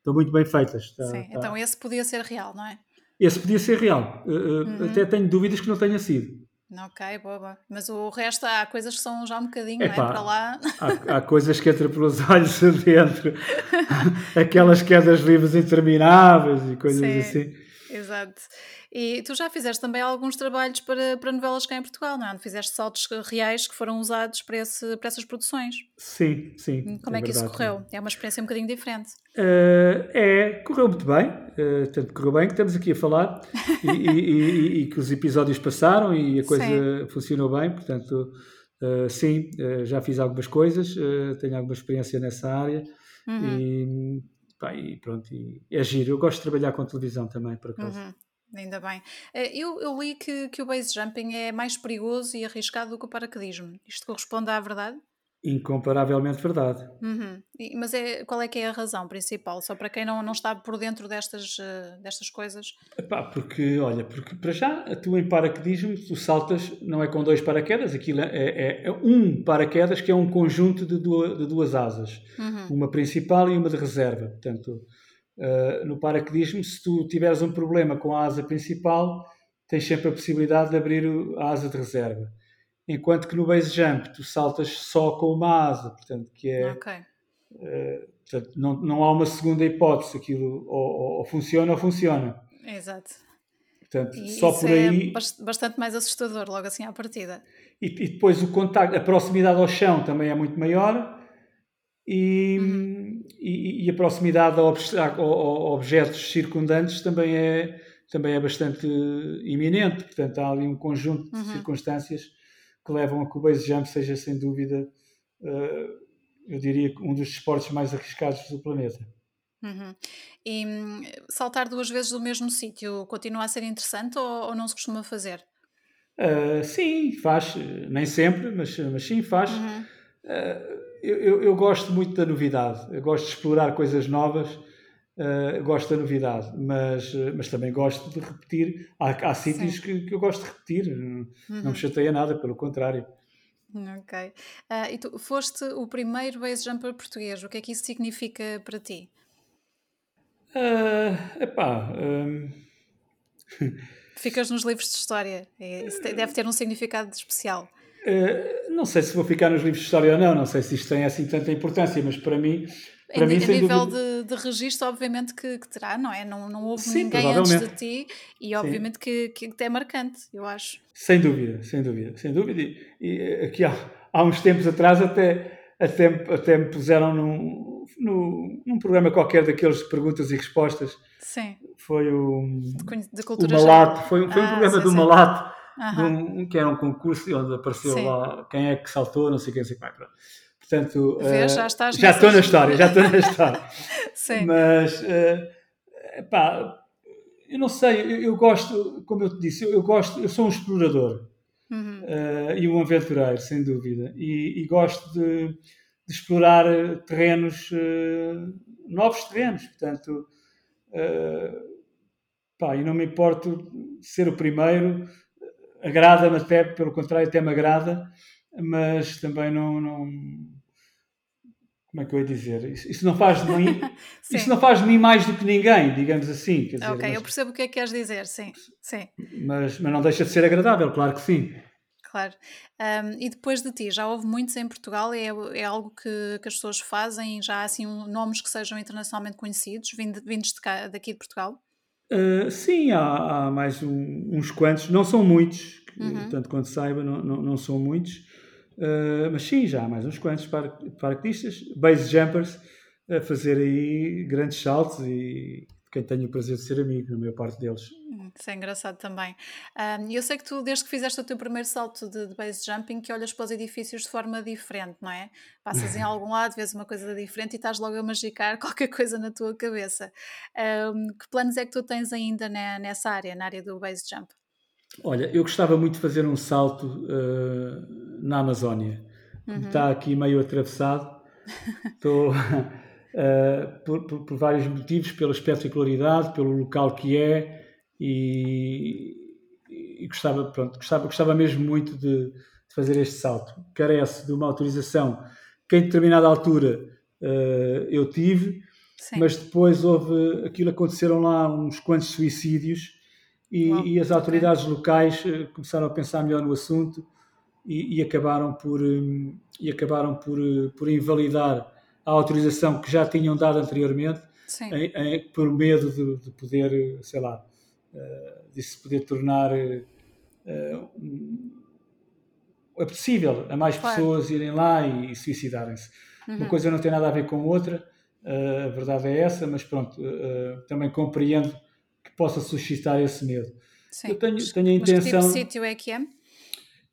[SPEAKER 4] estão muito bem feitas. Está,
[SPEAKER 2] Sim, está... então esse podia ser real, não é?
[SPEAKER 4] Esse podia ser real. Uh, uhum. Até tenho dúvidas que não tenha sido.
[SPEAKER 2] Ok, boa, Mas o resto há coisas que são já um bocadinho, Epá, não é? Para lá.
[SPEAKER 4] Há, há, coisas que entram pelos olhos adentro. Aquelas quedas livres intermináveis e coisas Sim, assim.
[SPEAKER 2] Exato. E tu já fizeste também alguns trabalhos para, para novelas cá em Portugal, não é? Fizeste saltos reais que foram usados para, esse, para essas produções.
[SPEAKER 4] Sim, sim.
[SPEAKER 2] Hum, como é, é que isso correu? É uma experiência um bocadinho diferente.
[SPEAKER 4] Uh, é, correu muito bem. Uh, tanto correu bem que estamos aqui a falar e, e, e, e, que os episódios passaram e a coisa sim. funcionou bem. Portanto, uh, sim, já fiz algumas coisas, tenho alguma experiência nessa área uhum. e, pá, pronto. É giro. Eu gosto de trabalhar com televisão também, por acaso. Uhum.
[SPEAKER 2] Ainda bem. Eh, eu, eu li que, que o base jumping é mais perigoso e arriscado do que o paraquedismo. Isto corresponde à verdade?
[SPEAKER 4] Incomparavelmente verdade.
[SPEAKER 2] Uhum. E, mas é, qual é que é a razão principal? Só para quem não, não está por dentro destas, uh, destas coisas?
[SPEAKER 4] Epá, porque, olha, porque para já, tu em paraquedismo, tu saltas, não é com dois paraquedas, aquilo é, é, é um paraquedas que é um conjunto de duas, de duas asas. Uhum. Uma principal e uma de reserva. Portanto, Uh, no paraquedismo, se tu tiveres um problema com a asa principal, tens sempre a possibilidade de abrir a asa de reserva. Enquanto que no base jump tu saltas só com uma asa, portanto, que é.
[SPEAKER 2] Okay.
[SPEAKER 4] Uh, portanto, não, não há uma segunda hipótese, aquilo ou, ou, ou funciona ou funciona.
[SPEAKER 2] Exato.
[SPEAKER 4] Portanto, e só por
[SPEAKER 2] é
[SPEAKER 4] aí.
[SPEAKER 2] É bastante mais assustador, logo assim à partida.
[SPEAKER 4] E, e, depois o contacto, a proximidade ao chão também é muito maior e, uhum. e, e, a proximidade a, a objetos circundantes também é, também é bastante iminente. Portanto, há ali um conjunto de uhum. circunstâncias que levam a que o base jump seja, sem dúvida, uh, eu diria, um dos esportes mais arriscados do planeta.
[SPEAKER 2] Uhum. E saltar duas vezes do mesmo sítio continua a ser interessante ou, ou não se costuma fazer?
[SPEAKER 4] Uh, sim, faz, nem sempre, mas, mas sim, faz. Uhum. Uh, eu, eu, eu, gosto muito da novidade, eu gosto de explorar coisas novas, uh, gosto da novidade, mas, mas também gosto de repetir. Há, há sítios que, que, eu gosto de repetir, uhum. não me uhum. chateia nada, pelo contrário.
[SPEAKER 2] Ok. Uh, e tu foste o primeiro base jumper português, o que é que isso significa para ti?
[SPEAKER 4] Uh, epá. Um...
[SPEAKER 2] Ficas nos livros de história. Isso deve ter um significado especial.
[SPEAKER 4] Uh, não sei se vou ficar nos livros de história ou não, não sei se isto tem assim tanta importância, mas para mim. Para
[SPEAKER 2] em,
[SPEAKER 4] mim,
[SPEAKER 2] a nível dúvida... de, de registro, obviamente que, que, terá, não é? Não, não houve Sim, ninguém antes de ti e, obviamente, que, que é marcante, eu acho.
[SPEAKER 4] Sem dúvida, sem dúvida, sem dúvida. E, e aqui há, há uns tempos atrás até, até, até me puseram num, num, num programa qualquer daqueles de perguntas e respostas.
[SPEAKER 2] Sim.
[SPEAKER 4] Foi o.
[SPEAKER 2] De, de cultura
[SPEAKER 4] o Malato, foi, foi ah, um programa sim, do sim. Malato um, que era um concurso onde apareceu Sim. lá quem é que saltou, não sei quem, sei quem. Portanto,
[SPEAKER 2] Vês, uh, já, estás
[SPEAKER 4] já estou na história, já estou na história. Sim. Mas, uh, pá, eu não sei, eu, eu, gosto, como eu te disse, eu, eu gosto, eu sou um explorador uhum. uh, e um aventureiro, sem dúvida, e, e gosto de, de, explorar terrenos, novos terrenos, portanto, pá, e não me importo ser o primeiro, agrada-me até, pelo contrário, até me agrada, mas também não, não como é que eu ia dizer? Isso, isso não faz de mim, isso não faz de mim mais do que ninguém, digamos assim.
[SPEAKER 2] Quer dizer, ok, mas, eu percebo o que é que queres dizer, sim, sim.
[SPEAKER 4] Mas, mas não deixa de ser agradável, claro que sim.
[SPEAKER 2] Claro. Um, e depois de ti, já houve muitos em Portugal? É, é algo que, que as pessoas fazem? Já há assim um, nomes que sejam internacionalmente conhecidos, vindos, vindos de cá, daqui de Portugal?
[SPEAKER 4] Uh, sim, há, há mais um, uns quantos, não são muitos, uhum. tanto quanto saiba, não, não, não são muitos, uh, mas sim, já há mais uns quantos paraquedistas, base jumpers, a fazer aí grandes saltos e quem tenho o prazer de ser amigo, na maior parte deles.
[SPEAKER 2] Isso é engraçado também. Um, eu sei que tu, desde que fizeste o teu primeiro salto de, de, base jumping, que olhas para os edifícios de forma diferente, não é? Passas em algum lado, vês uma coisa diferente e estás logo a magicar qualquer coisa na tua cabeça. Um, que planos é que tu tens ainda na, nessa área, na área do base jump?
[SPEAKER 4] Olha, eu gostava muito de fazer um salto uh, na Amazónia. Uhum. Está aqui meio atravessado. Estou. uh, por, por, por, vários motivos, pela espetacularidade, pelo local que é e, e gostava, pronto, gostava, gostava mesmo muito de, de, fazer este salto. Carece de uma autorização que em determinada altura uh, eu tive, Sim. mas depois houve, aquilo aconteceram lá uns quantos suicídios e, Uau, e as autoridades locais uh, começaram a pensar melhor no assunto e, e acabaram por um, e acabaram por, por invalidar a autorização que já tinham dado anteriormente, em, em, por medo de, de, poder, sei lá, uh, de se poder tornar uh, um, apetecível a mais claro. pessoas irem lá e, suicidarem-se. Uhum. Uma coisa não tem nada a ver com outra, uh, a verdade é essa, mas pronto, também compreendo que possa suscitar esse medo.
[SPEAKER 2] Sim. Eu tenho, tenho a intenção. Mas que tipo de sítio é que é?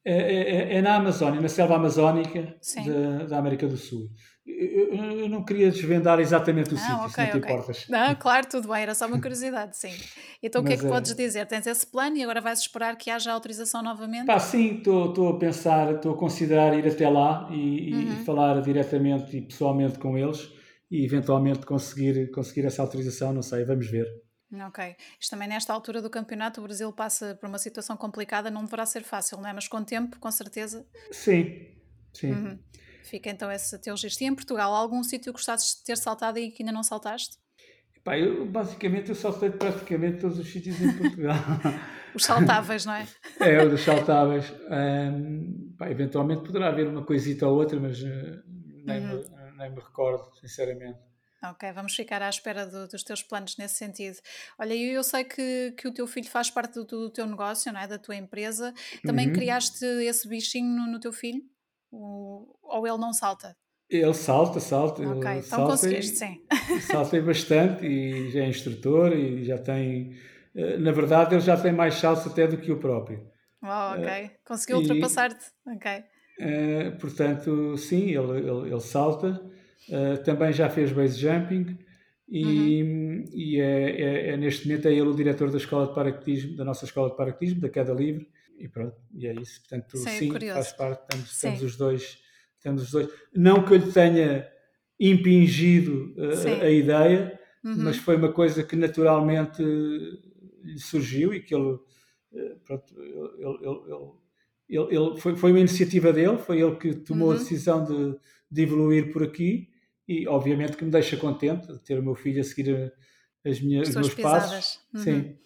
[SPEAKER 4] É, é, é, na Amazónia, na selva amazónica da, da, América do Sul. Eu, eu, não queria desvendar exatamente o ah, sítio, okay, se não te okay. importas.
[SPEAKER 2] Não, claro, tudo bem, era só uma curiosidade, sim. Então o que é que é... podes dizer? Tens esse plano e agora vais esperar que haja autorização novamente?
[SPEAKER 4] Pá, sim, estou a pensar, estou a considerar ir até lá e, uhum. e, falar diretamente e pessoalmente com eles e eventualmente conseguir, conseguir essa autorização, não sei, vamos ver.
[SPEAKER 2] Ok. Isto também nesta altura do campeonato, o Brasil passa por uma situação complicada, não deverá ser fácil, não é? Mas com tempo, com certeza.
[SPEAKER 4] Sim, sim.
[SPEAKER 2] Uhum. Fica então esse teu registro. E em Portugal, algum sítio que gostasses de ter saltado e que ainda não saltaste?
[SPEAKER 4] Pá, eu, basicamente eu saltei praticamente todos os sítios em Portugal.
[SPEAKER 2] os saltáveis, não é?
[SPEAKER 4] é, os saltáveis. Um, pá, eventualmente poderá haver uma coisita ou outra, mas uh, nem, uhum. me, nem me recordo, sinceramente.
[SPEAKER 2] Ok, vamos ficar à espera do, dos teus planos nesse sentido. Olha, eu sei que, que o teu filho faz parte do, do teu negócio, não é? da tua empresa. Também uhum. criaste esse bichinho no, no teu filho? Ou, ele não salta?
[SPEAKER 4] Ele salta, salta.
[SPEAKER 2] Ok,
[SPEAKER 4] então
[SPEAKER 2] salta conseguiste, sim.
[SPEAKER 4] Salta bastante e já é instrutor e já tem. Eh, na verdade, ele já tem mais saltos até do que o próprio.
[SPEAKER 2] Oh, ok. Conseguiu ultrapassar-te. Ok.
[SPEAKER 4] Uh, portanto, sim, ele, ele, ele salta. Uh, também já fez base jumping e, uhum. e é, é, é, neste momento é ele o diretor da escola de paraquedismo, da nossa escola de paraquedismo, da Queda Livre. E pronto, e é isso. Portanto, sim, sim faz parte, estamos, estamos os dois. Estamos os dois. Não que eu lhe tenha impingido uh, a ideia, uhum. mas foi uma coisa que naturalmente lhe surgiu e que ele, pronto, ele, ele, ele, ele foi, foi, uma iniciativa dele, foi ele que tomou uhum. a decisão de, de, evoluir por aqui e obviamente que me deixa contente de ter o meu filho a seguir as minhas, os meus pisadas. passos. Uhum. Sim.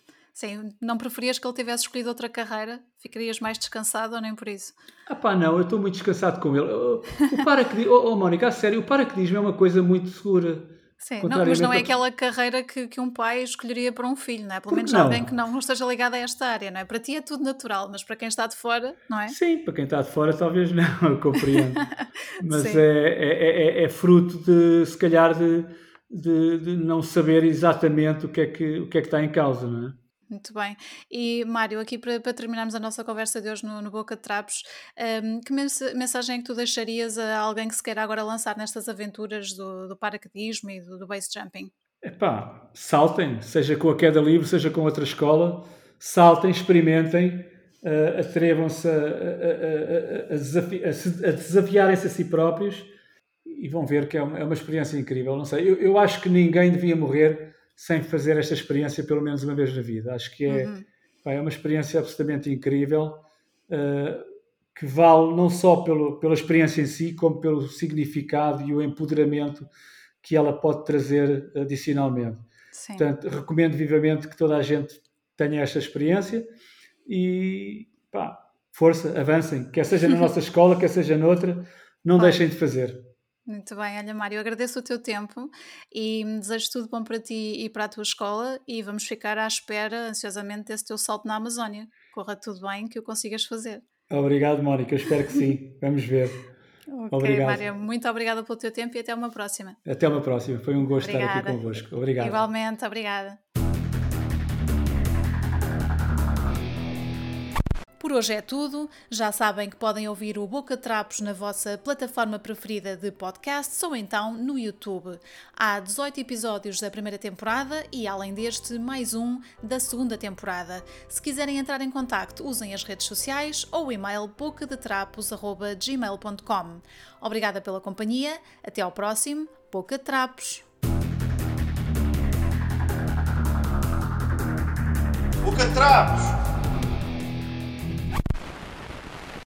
[SPEAKER 2] Sim, não preferias que ele tivesse escolhido outra carreira? Ficarias mais descansado ou nem por isso?
[SPEAKER 4] Ah pá, não, eu estou muito descansado com ele. O paraquedismo, oh, oh Mónica, a sério, o paraquedismo é uma coisa muito segura.
[SPEAKER 2] Sim, não, mas não é aquela carreira que, que um pai escolheria para um filho, não é? Pelo menos não? alguém que não, não esteja ligado a esta área, não é? Para ti é tudo natural, mas para quem está de fora, não é?
[SPEAKER 4] Sim, para quem está de fora talvez não, eu compreendo. mas é, é, é, é, fruto de, se calhar, de, de, de, não saber exatamente o que, é que, o que é que está em causa, não é?
[SPEAKER 2] Muito bem. E Mário, aqui para, para terminarmos a nossa conversa de hoje no, no Boca de Trapos, um, que mensagem é que tu deixarias a alguém que se queira agora lançar nestas aventuras do, do paraquedismo e do, do base jumping?
[SPEAKER 4] Epá, saltem, seja com a queda livre, seja com outra escola, saltem, experimentem, uh, atrevam-se a, a, a, desafi a desafiarem-se a si próprios e vão ver que é uma, é uma experiência incrível. Não sei, eu, eu acho que ninguém devia morrer sem fazer esta experiência pelo menos uma vez na vida. Acho que é, uhum. pá, é uma experiência absolutamente incrível uh, que vale não só pelo, pela experiência em si, como pelo significado e o empoderamento que ela pode trazer adicionalmente. Sim. Portanto, recomendo vivamente que toda a gente tenha esta experiência e pá, força, avancem, quer seja na nossa escola, quer seja noutra, não deixem de fazer.
[SPEAKER 2] Muito bem, olha Mário, agradeço o teu tempo e desejo tudo bom para ti e para a tua escola e vamos ficar à espera ansiosamente desse teu salto na Amazónia. Corra tudo bem, que o consigas fazer.
[SPEAKER 4] Obrigado, Mónica, eu espero que sim. Vamos ver.
[SPEAKER 2] Ok, Obrigado. Mário, muito obrigada pelo teu tempo e até uma próxima.
[SPEAKER 4] Até uma próxima, foi um gosto obrigada. estar aqui convosco. Obrigado.
[SPEAKER 2] Igualmente, obrigada. Por hoje é tudo. Já sabem que podem ouvir o Boca Trapos na vossa plataforma preferida de podcasts ou então no YouTube. Há 18 episódios da primeira temporada e, além deste, mais um da segunda temporada. Se quiserem entrar em contato, usem as redes sociais ou o e-mail bocadetrapos.gmail.com. Obrigada pela companhia. Até ao próximo Boca Trapos. Boca Trapos!